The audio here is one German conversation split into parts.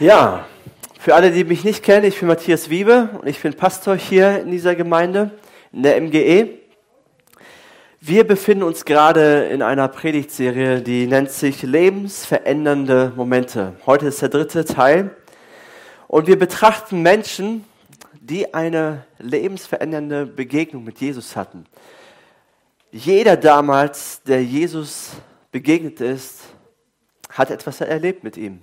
Ja, für alle, die mich nicht kennen, ich bin Matthias Wiebe und ich bin Pastor hier in dieser Gemeinde, in der MGE. Wir befinden uns gerade in einer Predigtserie, die nennt sich Lebensverändernde Momente. Heute ist der dritte Teil und wir betrachten Menschen, die eine lebensverändernde Begegnung mit Jesus hatten. Jeder damals, der Jesus begegnet ist, hat etwas erlebt mit ihm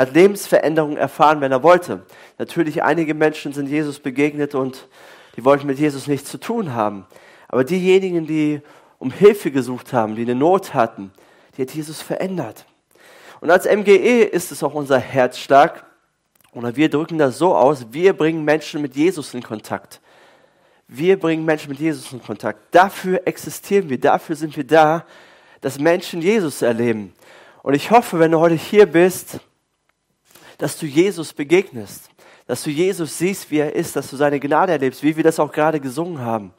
hat Lebensveränderung erfahren, wenn er wollte. Natürlich, einige Menschen sind Jesus begegnet und die wollten mit Jesus nichts zu tun haben. Aber diejenigen, die um Hilfe gesucht haben, die eine Not hatten, die hat Jesus verändert. Und als MGE ist es auch unser Herzschlag, oder wir drücken das so aus, wir bringen Menschen mit Jesus in Kontakt. Wir bringen Menschen mit Jesus in Kontakt. Dafür existieren wir, dafür sind wir da, dass Menschen Jesus erleben. Und ich hoffe, wenn du heute hier bist, dass du Jesus begegnest, dass du Jesus siehst, wie er ist, dass du seine Gnade erlebst, wie wir das auch gerade gesungen haben,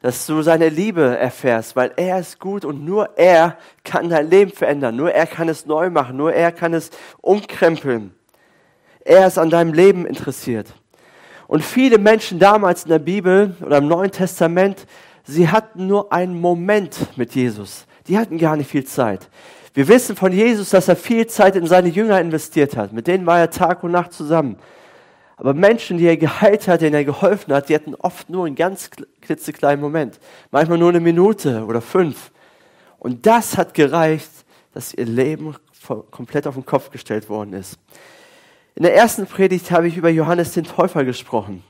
dass du seine Liebe erfährst, weil er ist gut und nur er kann dein Leben verändern, nur er kann es neu machen, nur er kann es umkrempeln. Er ist an deinem Leben interessiert. Und viele Menschen damals in der Bibel oder im Neuen Testament, sie hatten nur einen Moment mit Jesus. Die hatten gar nicht viel Zeit. Wir wissen von Jesus, dass er viel Zeit in seine Jünger investiert hat. Mit denen war er Tag und Nacht zusammen. Aber Menschen, die er geheilt hat, denen er geholfen hat, die hatten oft nur einen ganz klitzekleinen Moment. Manchmal nur eine Minute oder fünf. Und das hat gereicht, dass ihr Leben komplett auf den Kopf gestellt worden ist. In der ersten Predigt habe ich über Johannes den Täufer gesprochen.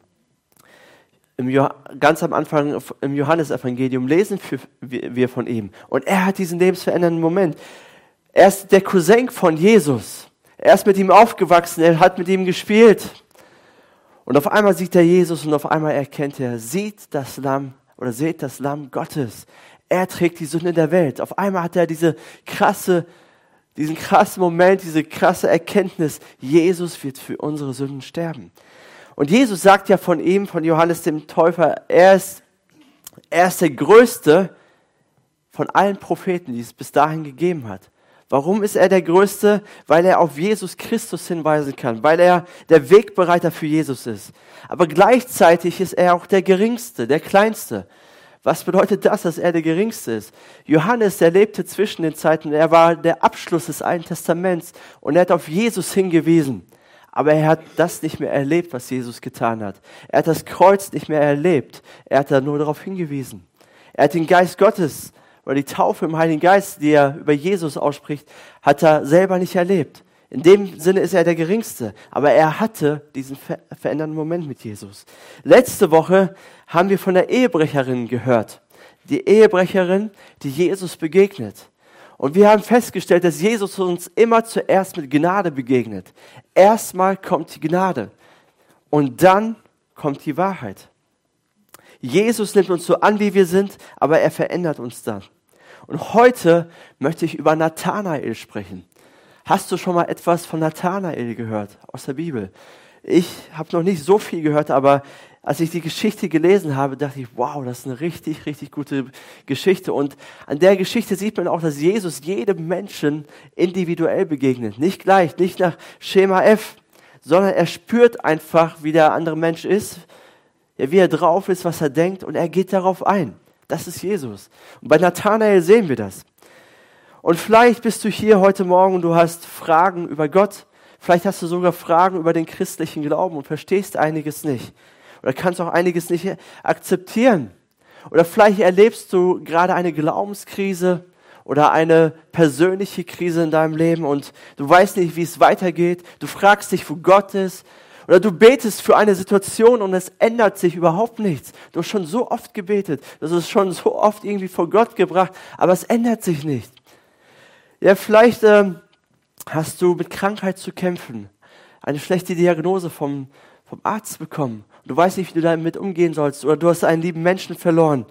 Ganz am Anfang im Johannesevangelium lesen wir von ihm. Und er hat diesen lebensverändernden Moment. Er ist der Cousin von Jesus. Er ist mit ihm aufgewachsen, er hat mit ihm gespielt. Und auf einmal sieht er Jesus und auf einmal erkennt er, sieht das Lamm oder seht das Lamm Gottes. Er trägt die Sünde der Welt. Auf einmal hat er diese krasse, diesen krassen Moment, diese krasse Erkenntnis, Jesus wird für unsere Sünden sterben. Und Jesus sagt ja von ihm, von Johannes dem Täufer, er ist, er ist der Größte von allen Propheten, die es bis dahin gegeben hat. Warum ist er der Größte? Weil er auf Jesus Christus hinweisen kann, weil er der Wegbereiter für Jesus ist. Aber gleichzeitig ist er auch der Geringste, der Kleinste. Was bedeutet das, dass er der Geringste ist? Johannes, der lebte zwischen den Zeiten, er war der Abschluss des Alten Testaments und er hat auf Jesus hingewiesen. Aber er hat das nicht mehr erlebt, was Jesus getan hat. Er hat das Kreuz nicht mehr erlebt. Er hat da nur darauf hingewiesen. Er hat den Geist Gottes oder die Taufe im Heiligen Geist, die er über Jesus ausspricht, hat er selber nicht erlebt. In dem Sinne ist er der Geringste, aber er hatte diesen ver verändernden Moment mit Jesus. Letzte Woche haben wir von der Ehebrecherin gehört. Die Ehebrecherin, die Jesus begegnet. Und wir haben festgestellt, dass Jesus uns immer zuerst mit Gnade begegnet. Erstmal kommt die Gnade und dann kommt die Wahrheit. Jesus nimmt uns so an, wie wir sind, aber er verändert uns dann. Und heute möchte ich über Nathanael sprechen. Hast du schon mal etwas von Nathanael gehört aus der Bibel? Ich habe noch nicht so viel gehört, aber als ich die Geschichte gelesen habe, dachte ich, wow, das ist eine richtig, richtig gute Geschichte. Und an der Geschichte sieht man auch, dass Jesus jedem Menschen individuell begegnet. Nicht gleich, nicht nach Schema F, sondern er spürt einfach, wie der andere Mensch ist, ja, wie er drauf ist, was er denkt und er geht darauf ein. Das ist Jesus. Und bei Nathanael sehen wir das. Und vielleicht bist du hier heute Morgen und du hast Fragen über Gott. Vielleicht hast du sogar Fragen über den christlichen Glauben und verstehst einiges nicht. Oder kannst auch einiges nicht akzeptieren. Oder vielleicht erlebst du gerade eine Glaubenskrise oder eine persönliche Krise in deinem Leben und du weißt nicht, wie es weitergeht. Du fragst dich, wo Gott ist. Oder du betest für eine Situation und es ändert sich überhaupt nichts. Du hast schon so oft gebetet, hast es schon so oft irgendwie vor Gott gebracht, aber es ändert sich nicht. Ja, vielleicht ähm, hast du mit Krankheit zu kämpfen, eine schlechte Diagnose vom, vom Arzt bekommen. Du weißt nicht, wie du damit umgehen sollst. Oder du hast einen lieben Menschen verloren.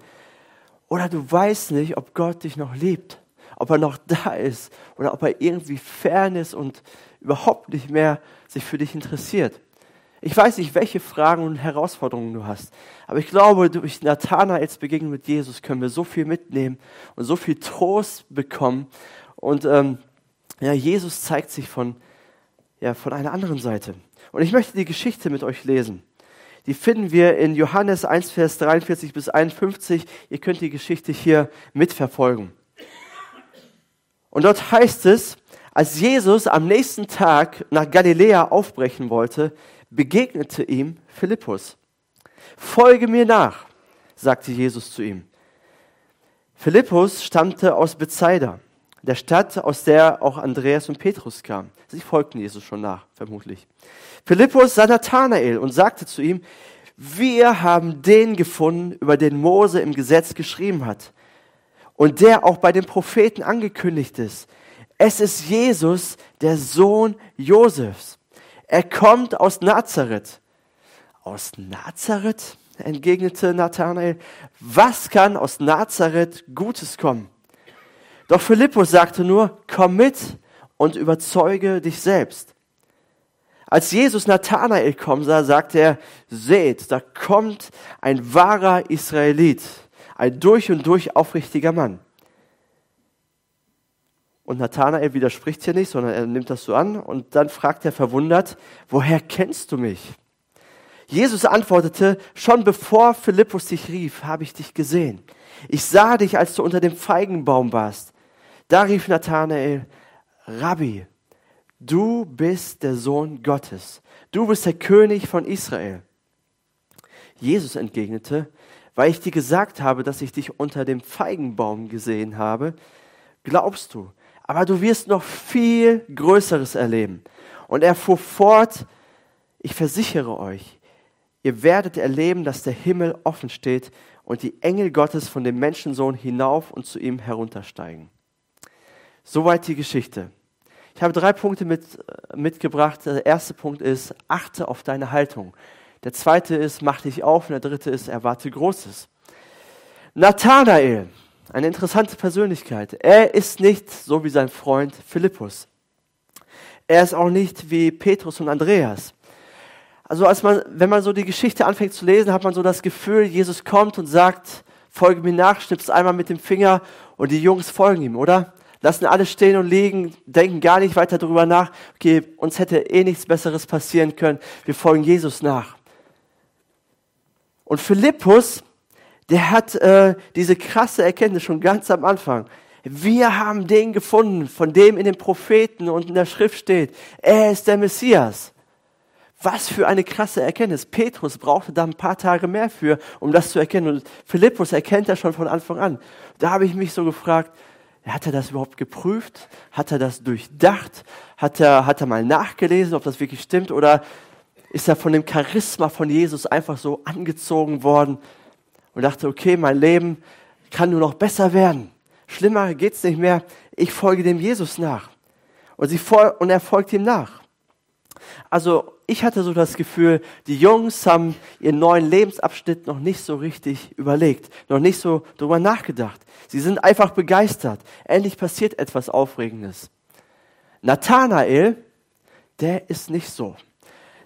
Oder du weißt nicht, ob Gott dich noch liebt, ob er noch da ist oder ob er irgendwie fern ist und überhaupt nicht mehr sich für dich interessiert. Ich weiß nicht, welche Fragen und Herausforderungen du hast, aber ich glaube, durch Nathanaels Begegnung mit Jesus können wir so viel mitnehmen und so viel Trost bekommen. Und ähm, ja, Jesus zeigt sich von ja, von einer anderen Seite. Und ich möchte die Geschichte mit euch lesen. Die finden wir in Johannes 1, Vers 43 bis 51. Ihr könnt die Geschichte hier mitverfolgen. Und dort heißt es, als Jesus am nächsten Tag nach Galiläa aufbrechen wollte, begegnete ihm Philippus. Folge mir nach, sagte Jesus zu ihm. Philippus stammte aus Bethsaida, der Stadt, aus der auch Andreas und Petrus kamen. Sie folgten Jesus schon nach, vermutlich. Philippus sah Nathanael und sagte zu ihm, wir haben den gefunden, über den Mose im Gesetz geschrieben hat und der auch bei den Propheten angekündigt ist. Es ist Jesus, der Sohn Josefs. Er kommt aus Nazareth. Aus Nazareth? entgegnete Nathanael. Was kann aus Nazareth Gutes kommen? Doch Philippus sagte nur, komm mit und überzeuge dich selbst. Als Jesus Nathanael kommen sah, sagte er, seht, da kommt ein wahrer Israelit, ein durch und durch aufrichtiger Mann. Und Nathanael widerspricht hier nicht, sondern er nimmt das so an und dann fragt er verwundert, woher kennst du mich? Jesus antwortete, schon bevor Philippus dich rief, habe ich dich gesehen. Ich sah dich, als du unter dem Feigenbaum warst. Da rief Nathanael, Rabbi, du bist der Sohn Gottes, du bist der König von Israel. Jesus entgegnete, weil ich dir gesagt habe, dass ich dich unter dem Feigenbaum gesehen habe, glaubst du, aber du wirst noch viel Größeres erleben. Und er fuhr fort, ich versichere euch, ihr werdet erleben, dass der Himmel offen steht und die Engel Gottes von dem Menschensohn hinauf und zu ihm heruntersteigen. Soweit die Geschichte. Ich habe drei Punkte mit, äh, mitgebracht. Der erste Punkt ist, achte auf deine Haltung. Der zweite ist, mach dich auf. Und der dritte ist, erwarte Großes. Nathanael, eine interessante Persönlichkeit. Er ist nicht so wie sein Freund Philippus. Er ist auch nicht wie Petrus und Andreas. Also als man, wenn man so die Geschichte anfängt zu lesen, hat man so das Gefühl, Jesus kommt und sagt, folge mir nach, schnippst einmal mit dem Finger und die Jungs folgen ihm, oder? lassen alles stehen und liegen, denken gar nicht weiter darüber nach, okay, uns hätte eh nichts Besseres passieren können, wir folgen Jesus nach. Und Philippus, der hat äh, diese krasse Erkenntnis schon ganz am Anfang. Wir haben den gefunden, von dem in den Propheten und in der Schrift steht, er ist der Messias. Was für eine krasse Erkenntnis. Petrus brauchte da ein paar Tage mehr für, um das zu erkennen. Und Philippus erkennt das schon von Anfang an. Da habe ich mich so gefragt, hat er das überhaupt geprüft? Hat er das durchdacht? Hat er, hat er mal nachgelesen, ob das wirklich stimmt? Oder ist er von dem Charisma von Jesus einfach so angezogen worden und dachte, okay, mein Leben kann nur noch besser werden. Schlimmer geht's nicht mehr. Ich folge dem Jesus nach. Und, sie und er folgt ihm nach. Also ich hatte so das Gefühl, die Jungs haben ihren neuen Lebensabschnitt noch nicht so richtig überlegt, noch nicht so drüber nachgedacht. Sie sind einfach begeistert. Endlich passiert etwas Aufregendes. Nathanael, der ist nicht so.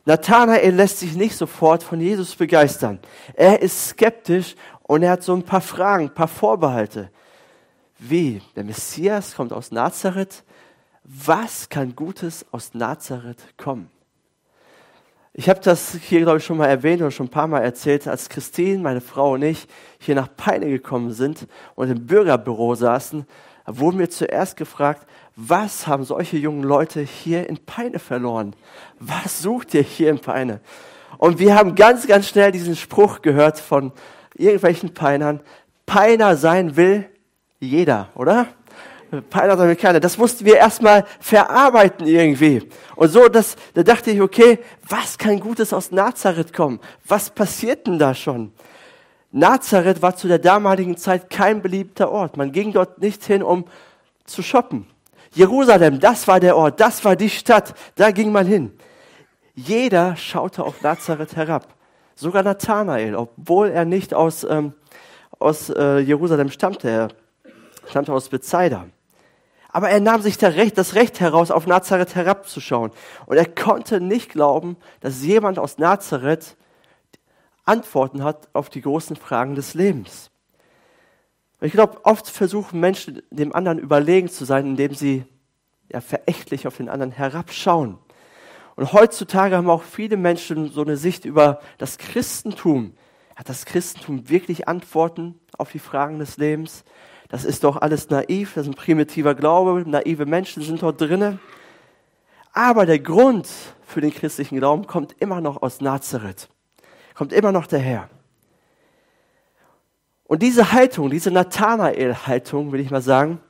Nathanael lässt sich nicht sofort von Jesus begeistern. Er ist skeptisch und er hat so ein paar Fragen, ein paar Vorbehalte. Wie? Der Messias kommt aus Nazareth? Was kann Gutes aus Nazareth kommen? Ich habe das hier, glaube ich, schon mal erwähnt oder schon ein paar Mal erzählt, als Christine, meine Frau und ich hier nach Peine gekommen sind und im Bürgerbüro saßen, wurden wir zuerst gefragt, was haben solche jungen Leute hier in Peine verloren? Was sucht ihr hier in Peine? Und wir haben ganz, ganz schnell diesen Spruch gehört von irgendwelchen Peinern. Peiner sein will jeder, oder? Peiner sein will keiner. Das mussten wir erstmal verarbeiten irgendwie. Und so, das, da dachte ich, okay, was kann Gutes aus Nazareth kommen? Was passiert denn da schon? Nazareth war zu der damaligen Zeit kein beliebter Ort. Man ging dort nicht hin, um zu shoppen. Jerusalem, das war der Ort, das war die Stadt, da ging man hin. Jeder schaute auf Nazareth herab. Sogar Nathanael, obwohl er nicht aus, ähm, aus äh, Jerusalem stammte, er stammte aus Bethsaida. Aber er nahm sich Recht, das Recht heraus, auf Nazareth herabzuschauen. Und er konnte nicht glauben, dass jemand aus Nazareth Antworten hat auf die großen Fragen des Lebens. Ich glaube, oft versuchen Menschen, dem anderen überlegen zu sein, indem sie ja, verächtlich auf den anderen herabschauen. Und heutzutage haben auch viele Menschen so eine Sicht über das Christentum. Hat das Christentum wirklich Antworten auf die Fragen des Lebens? Das ist doch alles naiv, das ist ein primitiver Glaube, naive Menschen sind dort drinnen. Aber der Grund für den christlichen Glauben kommt immer noch aus Nazareth, kommt immer noch daher. Und diese Haltung, diese Nathanael-Haltung, will ich mal sagen,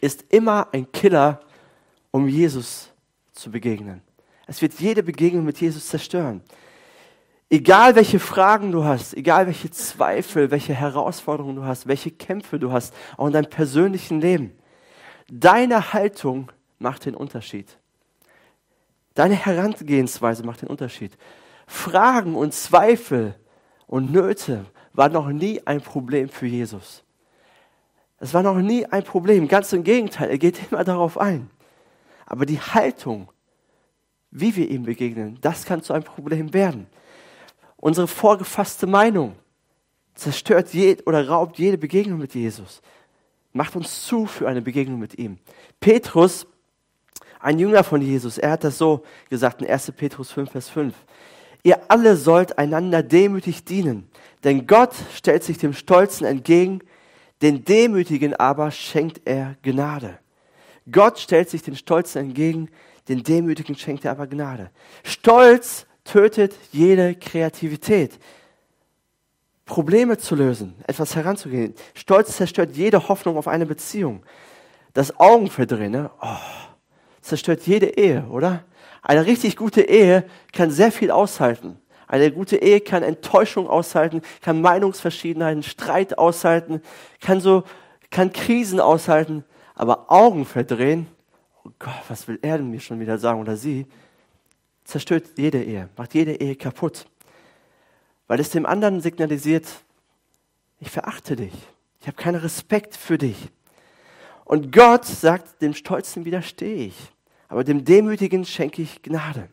ist immer ein Killer, um Jesus zu begegnen. Es wird jede Begegnung mit Jesus zerstören. Egal welche Fragen du hast, egal welche Zweifel, welche Herausforderungen du hast, welche Kämpfe du hast, auch in deinem persönlichen Leben, deine Haltung macht den Unterschied. Deine Herangehensweise macht den Unterschied. Fragen und Zweifel und Nöte waren noch nie ein Problem für Jesus. Es war noch nie ein Problem. Ganz im Gegenteil, er geht immer darauf ein. Aber die Haltung, wie wir ihm begegnen, das kann zu einem Problem werden. Unsere vorgefasste Meinung zerstört jed oder raubt jede Begegnung mit Jesus. Macht uns zu für eine Begegnung mit ihm. Petrus ein Jünger von Jesus, er hat das so gesagt in 1. Petrus 5, Vers 5. Ihr alle sollt einander demütig dienen, denn Gott stellt sich dem Stolzen entgegen, den Demütigen aber schenkt er Gnade. Gott stellt sich den Stolzen entgegen, den Demütigen schenkt er aber Gnade. Stolz tötet jede Kreativität. Probleme zu lösen, etwas heranzugehen. Stolz zerstört jede Hoffnung auf eine Beziehung. Das Augenverdrehen, ne? oh, zerstört jede Ehe, oder? Eine richtig gute Ehe kann sehr viel aushalten. Eine gute Ehe kann Enttäuschung aushalten, kann Meinungsverschiedenheiten, Streit aushalten, kann so, kann Krisen aushalten, aber Augen verdrehen, oh Gott, was will er denn mir schon wieder sagen oder sie, zerstört jede Ehe, macht jede Ehe kaputt. Weil es dem anderen signalisiert, ich verachte dich, ich habe keinen Respekt für dich. Und Gott sagt, dem Stolzen widerstehe ich, aber dem Demütigen schenke ich Gnade.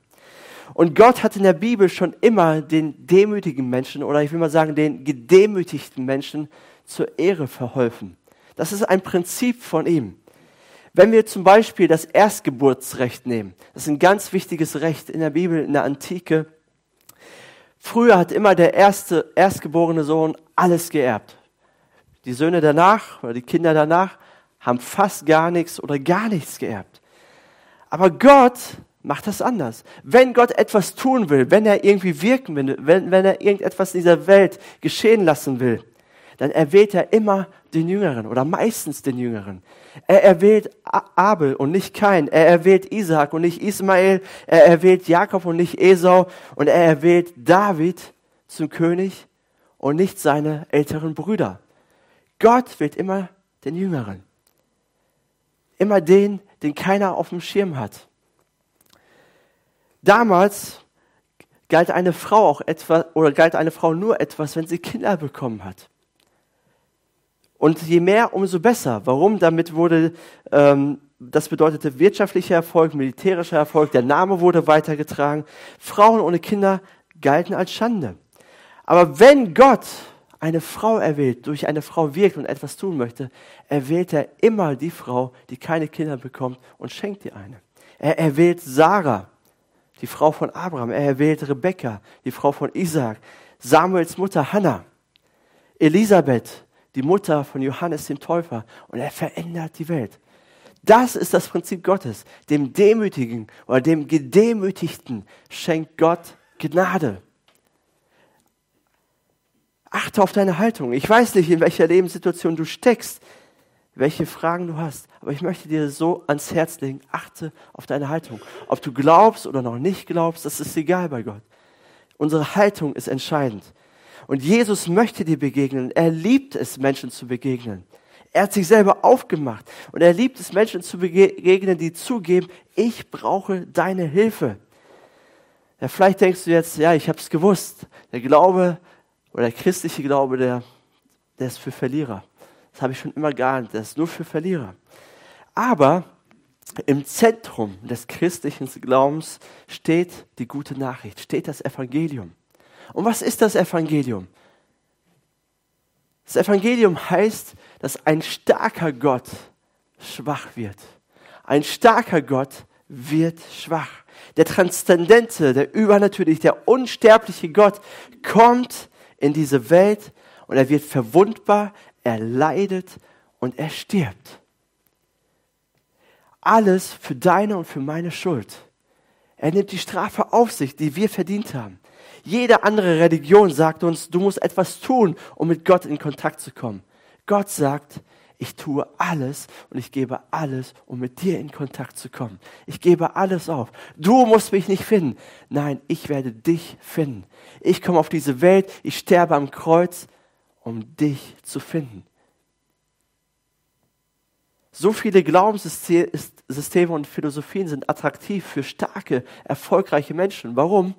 Und Gott hat in der Bibel schon immer den demütigen Menschen oder ich will mal sagen, den gedemütigten Menschen zur Ehre verholfen. Das ist ein Prinzip von ihm. Wenn wir zum Beispiel das Erstgeburtsrecht nehmen, das ist ein ganz wichtiges Recht in der Bibel, in der Antike. Früher hat immer der erste, erstgeborene Sohn alles geerbt. Die Söhne danach oder die Kinder danach haben fast gar nichts oder gar nichts geerbt. Aber Gott macht das anders. Wenn Gott etwas tun will, wenn er irgendwie wirken will, wenn, wenn er irgendetwas in dieser Welt geschehen lassen will, dann erwählt er immer den Jüngeren oder meistens den Jüngeren. Er erwählt Abel und nicht Kain. Er erwählt Isaac und nicht Ismael. Er erwählt Jakob und nicht Esau. Und er erwählt David zum König und nicht seine älteren Brüder. Gott wählt immer den Jüngeren. Immer den, den keiner auf dem Schirm hat. Damals galt eine Frau auch etwas, oder galt eine Frau nur etwas, wenn sie Kinder bekommen hat. Und je mehr, umso besser. Warum? Damit wurde, ähm, das bedeutete wirtschaftlicher Erfolg, militärischer Erfolg, der Name wurde weitergetragen. Frauen ohne Kinder galten als Schande. Aber wenn Gott eine Frau erwählt, durch eine Frau wirkt und etwas tun möchte, erwählt er immer die Frau, die keine Kinder bekommt und schenkt ihr eine. Er erwählt Sarah, die Frau von Abraham. Er erwählt Rebekka, die Frau von Isaac. Samuels Mutter Hannah. Elisabeth, die Mutter von Johannes dem Täufer. Und er verändert die Welt. Das ist das Prinzip Gottes. Dem Demütigen oder dem Gedemütigten schenkt Gott Gnade. Achte auf deine Haltung. Ich weiß nicht, in welcher Lebenssituation du steckst, welche Fragen du hast, aber ich möchte dir so ans Herz legen, achte auf deine Haltung. Ob du glaubst oder noch nicht glaubst, das ist egal bei Gott. Unsere Haltung ist entscheidend. Und Jesus möchte dir begegnen. Er liebt es, Menschen zu begegnen. Er hat sich selber aufgemacht und er liebt es, Menschen zu begegnen, die zugeben, ich brauche deine Hilfe. Ja, vielleicht denkst du jetzt, ja, ich habe es gewusst. Der Glaube oder der christliche Glaube, der, der ist für Verlierer. Das habe ich schon immer geahnt, der ist nur für Verlierer. Aber im Zentrum des christlichen Glaubens steht die gute Nachricht, steht das Evangelium. Und was ist das Evangelium? Das Evangelium heißt, dass ein starker Gott schwach wird. Ein starker Gott wird schwach. Der transzendente, der übernatürliche, der unsterbliche Gott kommt in diese Welt und er wird verwundbar, er leidet und er stirbt. Alles für deine und für meine Schuld. Er nimmt die Strafe auf sich, die wir verdient haben. Jede andere Religion sagt uns, du musst etwas tun, um mit Gott in Kontakt zu kommen. Gott sagt, ich tue alles und ich gebe alles, um mit dir in Kontakt zu kommen. Ich gebe alles auf. Du musst mich nicht finden. Nein, ich werde dich finden. Ich komme auf diese Welt, ich sterbe am Kreuz, um dich zu finden. So viele Glaubenssysteme und Philosophien sind attraktiv für starke, erfolgreiche Menschen. Warum?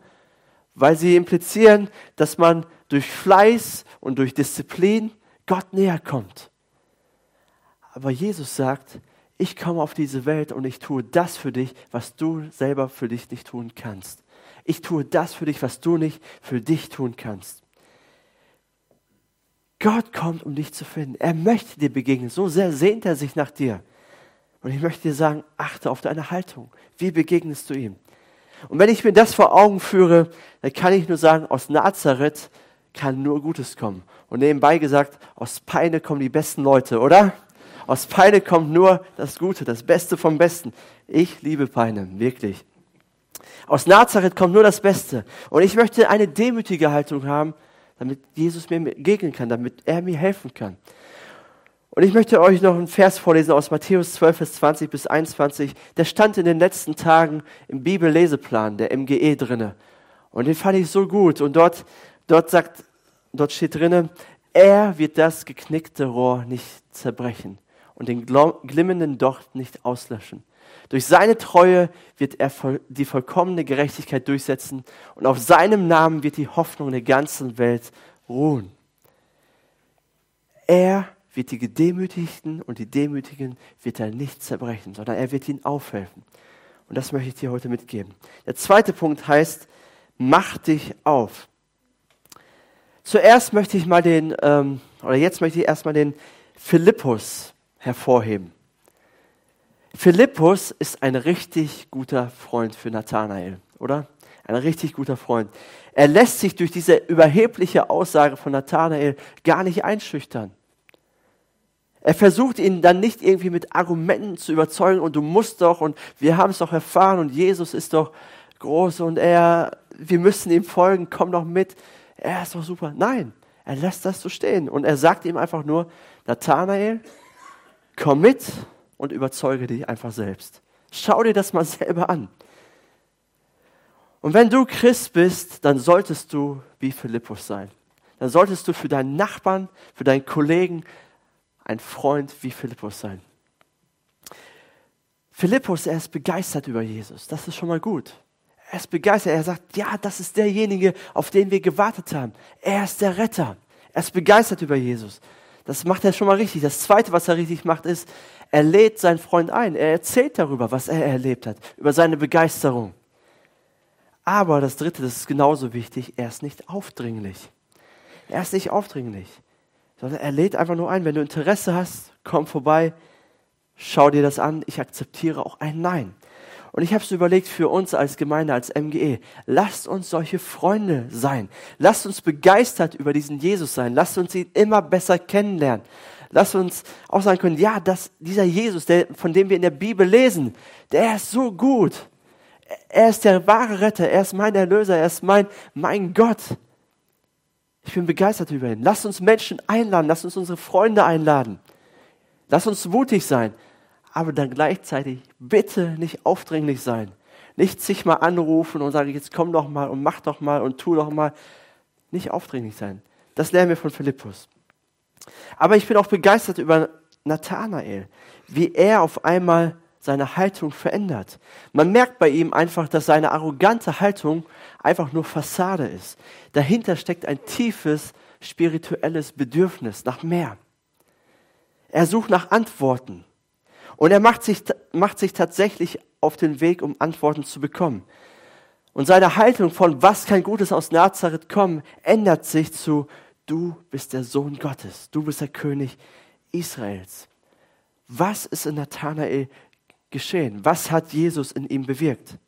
Weil sie implizieren, dass man durch Fleiß und durch Disziplin Gott näher kommt. Aber Jesus sagt, ich komme auf diese Welt und ich tue das für dich, was du selber für dich nicht tun kannst. Ich tue das für dich, was du nicht für dich tun kannst. Gott kommt, um dich zu finden. Er möchte dir begegnen. So sehr sehnt er sich nach dir. Und ich möchte dir sagen, achte auf deine Haltung. Wie begegnest du ihm? Und wenn ich mir das vor Augen führe, dann kann ich nur sagen, aus Nazareth kann nur Gutes kommen. Und nebenbei gesagt, aus Peine kommen die besten Leute, oder? Aus Peine kommt nur das Gute, das Beste vom Besten. Ich liebe Peine, wirklich. Aus Nazareth kommt nur das Beste. Und ich möchte eine demütige Haltung haben, damit Jesus mir begegnen kann, damit er mir helfen kann. Und ich möchte euch noch einen Vers vorlesen aus Matthäus 12, Vers 20 bis 21. Der stand in den letzten Tagen im Bibelleseplan der MGE drinne. Und den fand ich so gut. Und dort, dort sagt, dort steht drinne, er wird das geknickte Rohr nicht zerbrechen und den glimmenden Docht nicht auslöschen. Durch seine Treue wird er die vollkommene Gerechtigkeit durchsetzen und auf seinem Namen wird die Hoffnung der ganzen Welt ruhen. Er wird die Gedemütigten und die Demütigen wird er nicht zerbrechen, sondern er wird ihnen aufhelfen. Und das möchte ich dir heute mitgeben. Der zweite Punkt heißt, mach dich auf. Zuerst möchte ich mal den, ähm, oder jetzt möchte ich erstmal den Philippus hervorheben. Philippus ist ein richtig guter Freund für Nathanael, oder? Ein richtig guter Freund. Er lässt sich durch diese überhebliche Aussage von Nathanael gar nicht einschüchtern. Er versucht ihn dann nicht irgendwie mit Argumenten zu überzeugen und du musst doch und wir haben es doch erfahren und Jesus ist doch groß und er, wir müssen ihm folgen, komm doch mit, er ist doch super. Nein, er lässt das so stehen und er sagt ihm einfach nur, Nathanael, komm mit und überzeuge dich einfach selbst. Schau dir das mal selber an. Und wenn du Christ bist, dann solltest du wie Philippus sein. Dann solltest du für deinen Nachbarn, für deinen Kollegen ein Freund wie Philippus sein. Philippus, er ist begeistert über Jesus. Das ist schon mal gut. Er ist begeistert. Er sagt, ja, das ist derjenige, auf den wir gewartet haben. Er ist der Retter. Er ist begeistert über Jesus. Das macht er schon mal richtig. Das Zweite, was er richtig macht, ist, er lädt seinen Freund ein. Er erzählt darüber, was er erlebt hat, über seine Begeisterung. Aber das Dritte, das ist genauso wichtig, er ist nicht aufdringlich. Er ist nicht aufdringlich, sondern er lädt einfach nur ein. Wenn du Interesse hast, komm vorbei, schau dir das an. Ich akzeptiere auch ein Nein. Und ich habe es überlegt für uns als Gemeinde, als MGE, lasst uns solche Freunde sein. Lasst uns begeistert über diesen Jesus sein. Lasst uns ihn immer besser kennenlernen. Lasst uns auch sagen können, ja, das, dieser Jesus, der, von dem wir in der Bibel lesen, der ist so gut. Er ist der wahre Retter, er ist mein Erlöser, er ist mein, mein Gott. Ich bin begeistert über ihn. Lasst uns Menschen einladen, lasst uns unsere Freunde einladen. Lasst uns mutig sein, aber dann gleichzeitig bitte nicht aufdringlich sein. Nicht sich mal anrufen und sagen, jetzt komm doch mal und mach doch mal und tu doch mal. Nicht aufdringlich sein. Das lernen wir von Philippus. Aber ich bin auch begeistert über Nathanael, wie er auf einmal seine Haltung verändert. Man merkt bei ihm einfach, dass seine arrogante Haltung einfach nur Fassade ist. Dahinter steckt ein tiefes spirituelles Bedürfnis nach mehr. Er sucht nach Antworten und er macht sich, macht sich tatsächlich auf den Weg, um Antworten zu bekommen. Und seine Haltung von was kann Gutes aus Nazareth kommen, ändert sich zu du bist der Sohn Gottes, du bist der König Israels. Was ist in Nathanael geschehen? Was hat Jesus in ihm bewirkt?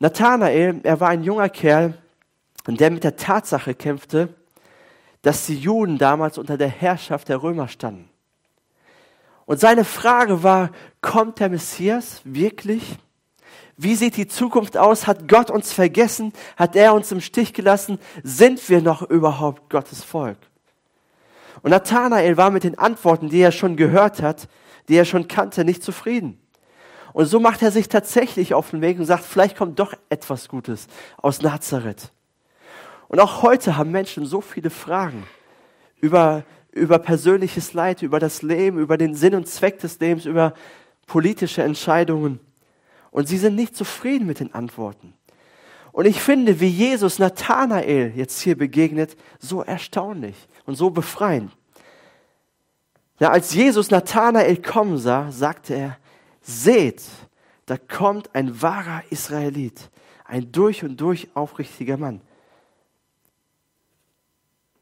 Nathanael, er war ein junger Kerl, der mit der Tatsache kämpfte, dass die Juden damals unter der Herrschaft der Römer standen. Und seine Frage war, kommt der Messias wirklich? Wie sieht die Zukunft aus? Hat Gott uns vergessen? Hat er uns im Stich gelassen? Sind wir noch überhaupt Gottes Volk? Und Nathanael war mit den Antworten, die er schon gehört hat, die er schon kannte, nicht zufrieden. Und so macht er sich tatsächlich auf den Weg und sagt, vielleicht kommt doch etwas Gutes aus Nazareth. Und auch heute haben Menschen so viele Fragen über, über persönliches Leid, über das Leben, über den Sinn und Zweck des Lebens, über politische Entscheidungen. Und sie sind nicht zufrieden mit den Antworten. Und ich finde, wie Jesus Nathanael jetzt hier begegnet, so erstaunlich und so befreiend. Ja, als Jesus Nathanael kommen sah, sagte er, seht, da kommt ein wahrer Israelit, ein durch und durch aufrichtiger Mann.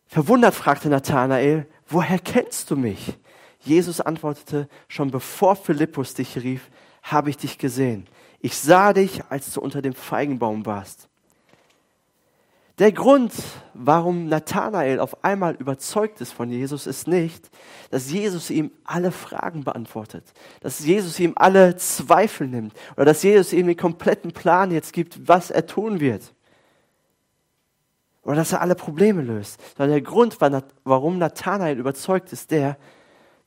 Verwundert fragte Nathanael, woher kennst du mich? Jesus antwortete, schon bevor Philippus dich rief, habe ich dich gesehen. Ich sah dich, als du unter dem Feigenbaum warst. Der Grund, warum Nathanael auf einmal überzeugt ist von Jesus, ist nicht, dass Jesus ihm alle Fragen beantwortet, dass Jesus ihm alle Zweifel nimmt oder dass Jesus ihm den kompletten Plan jetzt gibt, was er tun wird. Oder dass er alle Probleme löst. Sondern der Grund, warum Nathanael überzeugt ist, der,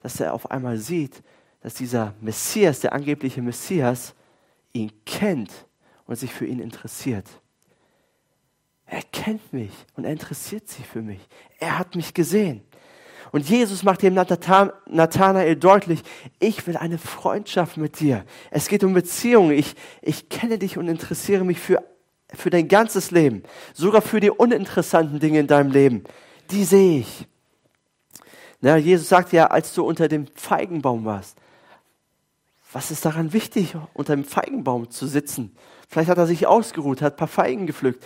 dass er auf einmal sieht, dass dieser Messias, der angebliche Messias, ihn kennt und sich für ihn interessiert. Er kennt mich und er interessiert sich für mich. Er hat mich gesehen. Und Jesus macht dem Nathanael deutlich, ich will eine Freundschaft mit dir. Es geht um Beziehungen. Ich, ich kenne dich und interessiere mich für, für dein ganzes Leben. Sogar für die uninteressanten Dinge in deinem Leben. Die sehe ich. Na, Jesus sagt ja, als du unter dem Feigenbaum warst, was ist daran wichtig, unter dem Feigenbaum zu sitzen? Vielleicht hat er sich ausgeruht, hat ein paar Feigen gepflückt.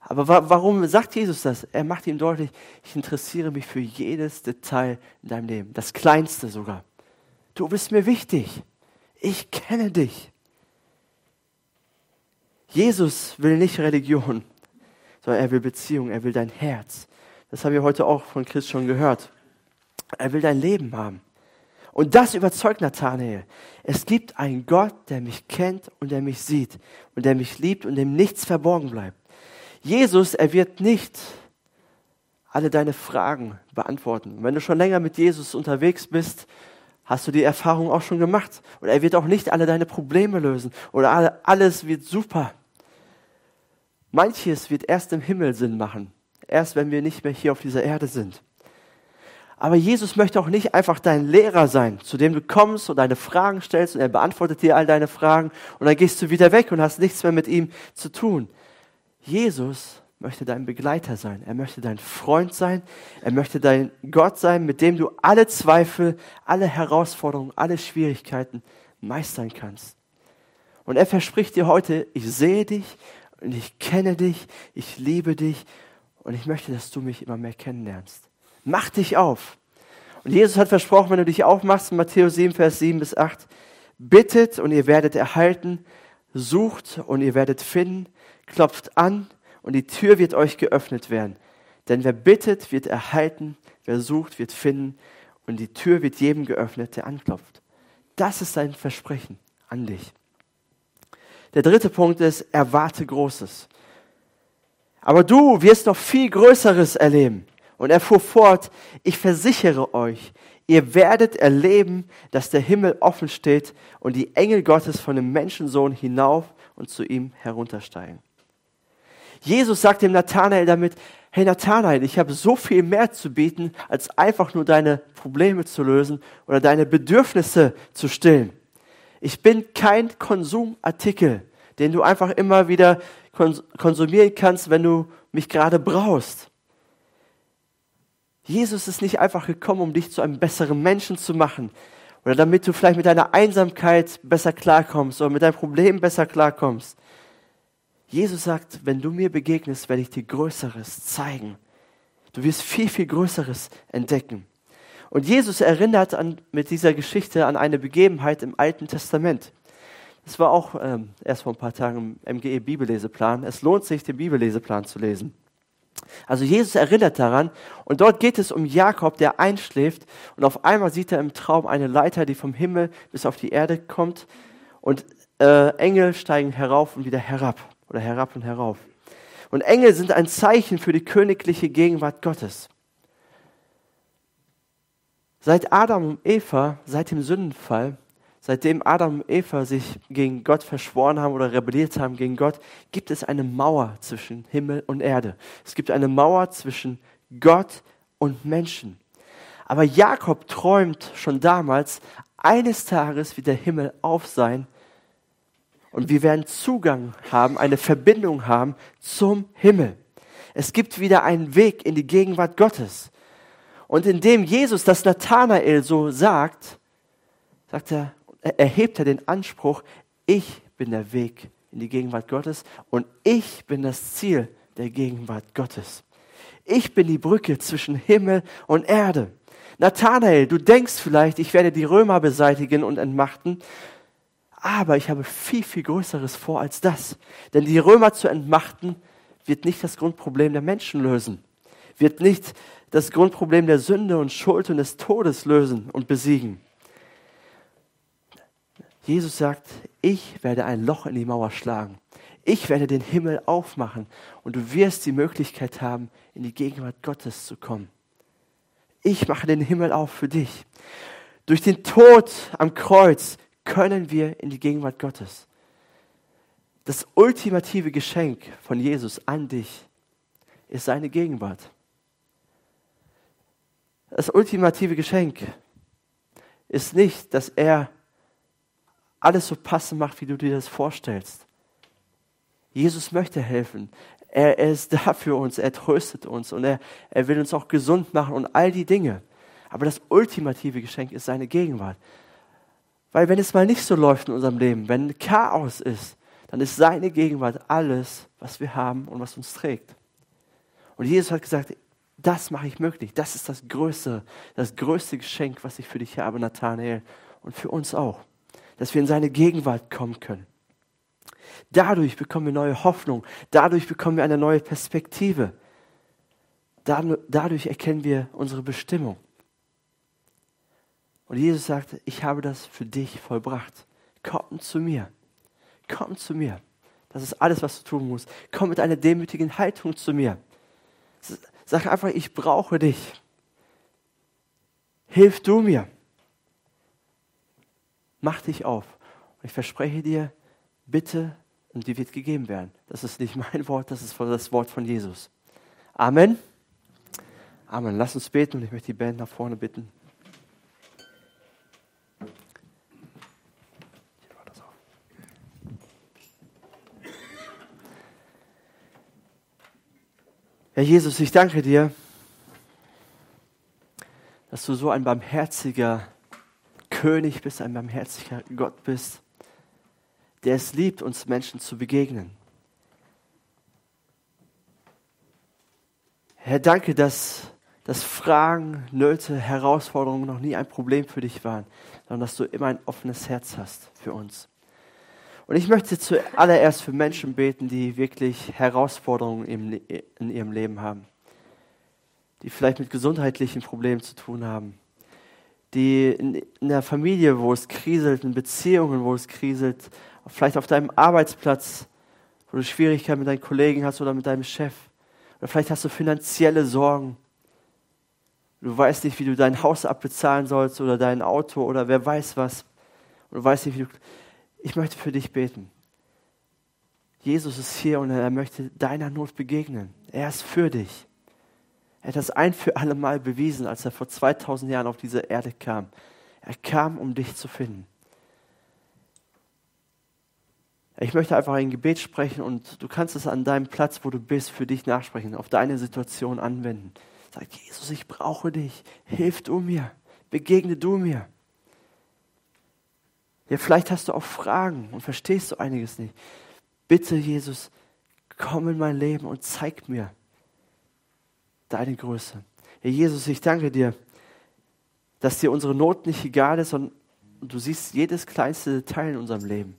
Aber wa warum sagt Jesus das? Er macht ihm deutlich, ich interessiere mich für jedes Detail in deinem Leben, das kleinste sogar. Du bist mir wichtig. Ich kenne dich. Jesus will nicht Religion, sondern er will Beziehung, er will dein Herz. Das haben wir heute auch von Christ schon gehört. Er will dein Leben haben. Und das überzeugt Nathanael. Es gibt einen Gott, der mich kennt und der mich sieht und der mich liebt und dem nichts verborgen bleibt. Jesus, er wird nicht alle deine Fragen beantworten. Wenn du schon länger mit Jesus unterwegs bist, hast du die Erfahrung auch schon gemacht. Und er wird auch nicht alle deine Probleme lösen oder alles wird super. Manches wird erst im Himmel Sinn machen, erst wenn wir nicht mehr hier auf dieser Erde sind. Aber Jesus möchte auch nicht einfach dein Lehrer sein, zu dem du kommst und deine Fragen stellst und er beantwortet dir all deine Fragen und dann gehst du wieder weg und hast nichts mehr mit ihm zu tun. Jesus möchte dein Begleiter sein. Er möchte dein Freund sein. Er möchte dein Gott sein, mit dem du alle Zweifel, alle Herausforderungen, alle Schwierigkeiten meistern kannst. Und er verspricht dir heute, ich sehe dich und ich kenne dich, ich liebe dich und ich möchte, dass du mich immer mehr kennenlernst. Mach dich auf. Und Jesus hat versprochen, wenn du dich aufmachst, in Matthäus 7, Vers 7 bis 8, bittet und ihr werdet erhalten, sucht und ihr werdet finden, klopft an und die Tür wird euch geöffnet werden. Denn wer bittet, wird erhalten, wer sucht, wird finden und die Tür wird jedem geöffnet, der anklopft. Das ist sein Versprechen an dich. Der dritte Punkt ist, erwarte Großes. Aber du wirst noch viel Größeres erleben. Und er fuhr fort, ich versichere euch, ihr werdet erleben, dass der Himmel offen steht und die Engel Gottes von dem Menschensohn hinauf und zu ihm heruntersteigen. Jesus sagt dem Nathanael damit, hey Nathanael, ich habe so viel mehr zu bieten, als einfach nur deine Probleme zu lösen oder deine Bedürfnisse zu stillen. Ich bin kein Konsumartikel, den du einfach immer wieder konsumieren kannst, wenn du mich gerade brauchst. Jesus ist nicht einfach gekommen, um dich zu einem besseren Menschen zu machen oder damit du vielleicht mit deiner Einsamkeit besser klarkommst oder mit deinem Problem besser klarkommst. Jesus sagt, wenn du mir begegnest, werde ich dir Größeres zeigen. Du wirst viel, viel Größeres entdecken. Und Jesus erinnert an, mit dieser Geschichte an eine Begebenheit im Alten Testament. Das war auch ähm, erst vor ein paar Tagen im MGE Bibelleseplan. Es lohnt sich, den Bibelleseplan zu lesen. Also Jesus erinnert daran und dort geht es um Jakob, der einschläft und auf einmal sieht er im Traum eine Leiter, die vom Himmel bis auf die Erde kommt und äh, Engel steigen herauf und wieder herab oder herab und herauf. Und Engel sind ein Zeichen für die königliche Gegenwart Gottes. Seit Adam und Eva, seit dem Sündenfall, seitdem Adam und Eva sich gegen Gott verschworen haben oder rebelliert haben gegen Gott, gibt es eine Mauer zwischen Himmel und Erde. Es gibt eine Mauer zwischen Gott und Menschen. Aber Jakob träumt schon damals, eines Tages wird der Himmel auf sein und wir werden Zugang haben, eine Verbindung haben zum Himmel. Es gibt wieder einen Weg in die Gegenwart Gottes. Und indem Jesus das Nathanael so sagt, sagt er, erhebt er den Anspruch, ich bin der Weg in die Gegenwart Gottes und ich bin das Ziel der Gegenwart Gottes. Ich bin die Brücke zwischen Himmel und Erde. Nathanael, du denkst vielleicht, ich werde die Römer beseitigen und entmachten, aber ich habe viel, viel Größeres vor als das. Denn die Römer zu entmachten, wird nicht das Grundproblem der Menschen lösen, wird nicht das Grundproblem der Sünde und Schuld und des Todes lösen und besiegen. Jesus sagt, ich werde ein Loch in die Mauer schlagen. Ich werde den Himmel aufmachen und du wirst die Möglichkeit haben, in die Gegenwart Gottes zu kommen. Ich mache den Himmel auf für dich. Durch den Tod am Kreuz können wir in die Gegenwart Gottes. Das ultimative Geschenk von Jesus an dich ist seine Gegenwart. Das ultimative Geschenk ist nicht, dass er alles so passend macht, wie du dir das vorstellst. Jesus möchte helfen. Er, er ist da für uns, er tröstet uns und er, er will uns auch gesund machen und all die Dinge. Aber das ultimative Geschenk ist seine Gegenwart. Weil wenn es mal nicht so läuft in unserem Leben, wenn Chaos ist, dann ist seine Gegenwart alles, was wir haben und was uns trägt. Und Jesus hat gesagt, das mache ich möglich. Das ist das größte, das größte Geschenk, was ich für dich habe, Nathanael, und für uns auch dass wir in seine Gegenwart kommen können. Dadurch bekommen wir neue Hoffnung, dadurch bekommen wir eine neue Perspektive. Dadurch erkennen wir unsere Bestimmung. Und Jesus sagt, ich habe das für dich vollbracht. Komm zu mir. Komm zu mir. Das ist alles, was du tun musst. Komm mit einer demütigen Haltung zu mir. Sag einfach, ich brauche dich. Hilf du mir mach dich auf. Und ich verspreche dir, bitte, und die wird gegeben werden. Das ist nicht mein Wort, das ist das Wort von Jesus. Amen. Amen. Lass uns beten und ich möchte die Band nach vorne bitten. Herr Jesus, ich danke dir, dass du so ein barmherziger König bist, ein barmherziger Gott bist, der es liebt, uns Menschen zu begegnen. Herr, danke, dass, dass Fragen, Nöte, Herausforderungen noch nie ein Problem für dich waren, sondern dass du immer ein offenes Herz hast für uns. Und ich möchte zuallererst für Menschen beten, die wirklich Herausforderungen in ihrem Leben haben, die vielleicht mit gesundheitlichen Problemen zu tun haben, die in, der Familie, wo es kriselt, in Beziehungen, wo es kriselt, vielleicht auf deinem Arbeitsplatz, wo du Schwierigkeiten mit deinen Kollegen hast oder mit deinem Chef. Oder vielleicht hast du finanzielle Sorgen. Du weißt nicht, wie du dein Haus abbezahlen sollst oder dein Auto oder wer weiß was. Und du weißt nicht, wie du. Ich möchte für dich beten. Jesus ist hier und er möchte deiner Not begegnen. Er ist für dich. Er hat das ein für alle Mal bewiesen, als er vor 2000 Jahren auf diese Erde kam. Er kam, um dich zu finden. Ich möchte einfach ein Gebet sprechen und du kannst es an deinem Platz, wo du bist, für dich nachsprechen, auf deine Situation anwenden. Sag, Jesus, ich brauche dich. Hilf du mir. Begegne du mir. Ja, vielleicht hast du auch Fragen und verstehst du einiges nicht. Bitte, Jesus, komm in mein Leben und zeig mir, deine Größe. Herr Jesus, ich danke dir, dass dir unsere Not nicht egal ist und du siehst jedes kleinste Detail in unserem Leben.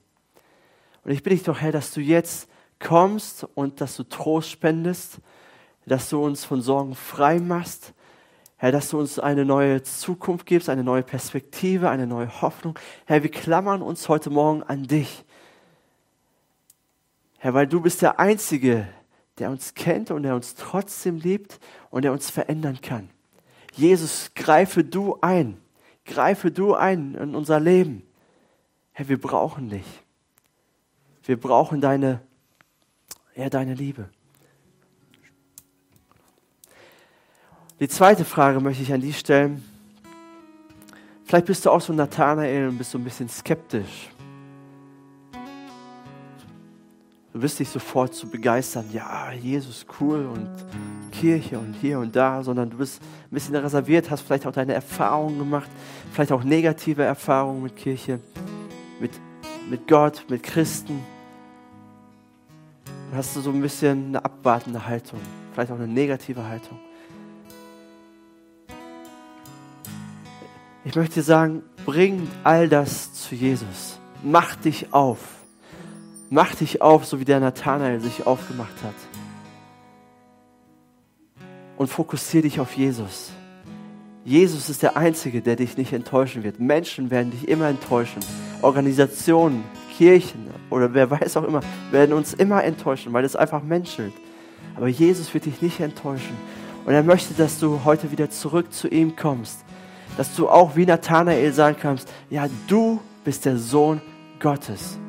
Und ich bitte dich doch, Herr, dass du jetzt kommst und dass du Trost spendest, dass du uns von Sorgen frei machst, Herr, dass du uns eine neue Zukunft gibst, eine neue Perspektive, eine neue Hoffnung. Herr, wir klammern uns heute Morgen an dich. Herr, weil du bist der Einzige, der uns kennt und der uns trotzdem liebt und der uns verändern kann. Jesus, greife du ein. Greife du ein in unser Leben. Herr, wir brauchen dich. Wir brauchen deine, ja, deine Liebe. Die zweite Frage möchte ich an dich stellen. Vielleicht bist du auch so Nathanael und bist so ein bisschen skeptisch. Du wirst dich sofort zu begeistern, ja, Jesus cool und Kirche und hier und da, sondern du bist ein bisschen reserviert, hast vielleicht auch deine Erfahrungen gemacht, vielleicht auch negative Erfahrungen mit Kirche, mit, mit Gott, mit Christen. Dann hast du so ein bisschen eine abwartende Haltung, vielleicht auch eine negative Haltung. Ich möchte dir sagen, bring all das zu Jesus. Mach dich auf Mach dich auf, so wie der Nathanael sich aufgemacht hat. Und fokussiere dich auf Jesus. Jesus ist der Einzige, der dich nicht enttäuschen wird. Menschen werden dich immer enttäuschen. Organisationen, Kirchen oder wer weiß auch immer, werden uns immer enttäuschen, weil es einfach menschelt. Aber Jesus wird dich nicht enttäuschen. Und er möchte, dass du heute wieder zurück zu ihm kommst. Dass du auch wie Nathanael sagen kannst, ja, du bist der Sohn Gottes.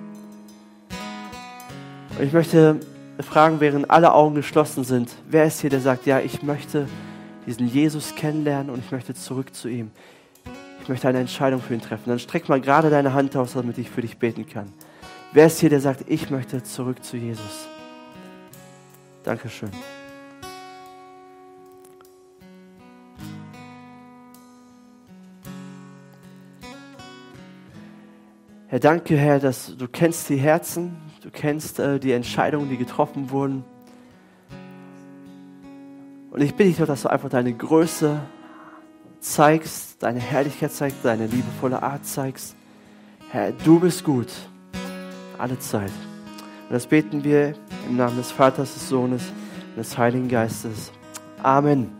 Und ich möchte fragen, während alle Augen geschlossen sind, wer ist hier, der sagt, ja, ich möchte diesen Jesus kennenlernen und ich möchte zurück zu ihm. Ich möchte eine Entscheidung für ihn treffen. Dann streck mal gerade deine Hand aus, damit ich für dich beten kann. Wer ist hier, der sagt, ich möchte zurück zu Jesus? Dankeschön. Herr, danke, Herr, dass du kennst die Herzen, Du kennst äh, die Entscheidungen, die getroffen wurden. Und ich bitte dich dass du einfach deine Größe zeigst, deine Herrlichkeit zeigst, deine liebevolle Art zeigst. Herr, du bist gut. Alle Zeit. Und das beten wir im Namen des Vaters, des Sohnes und des Heiligen Geistes. Amen.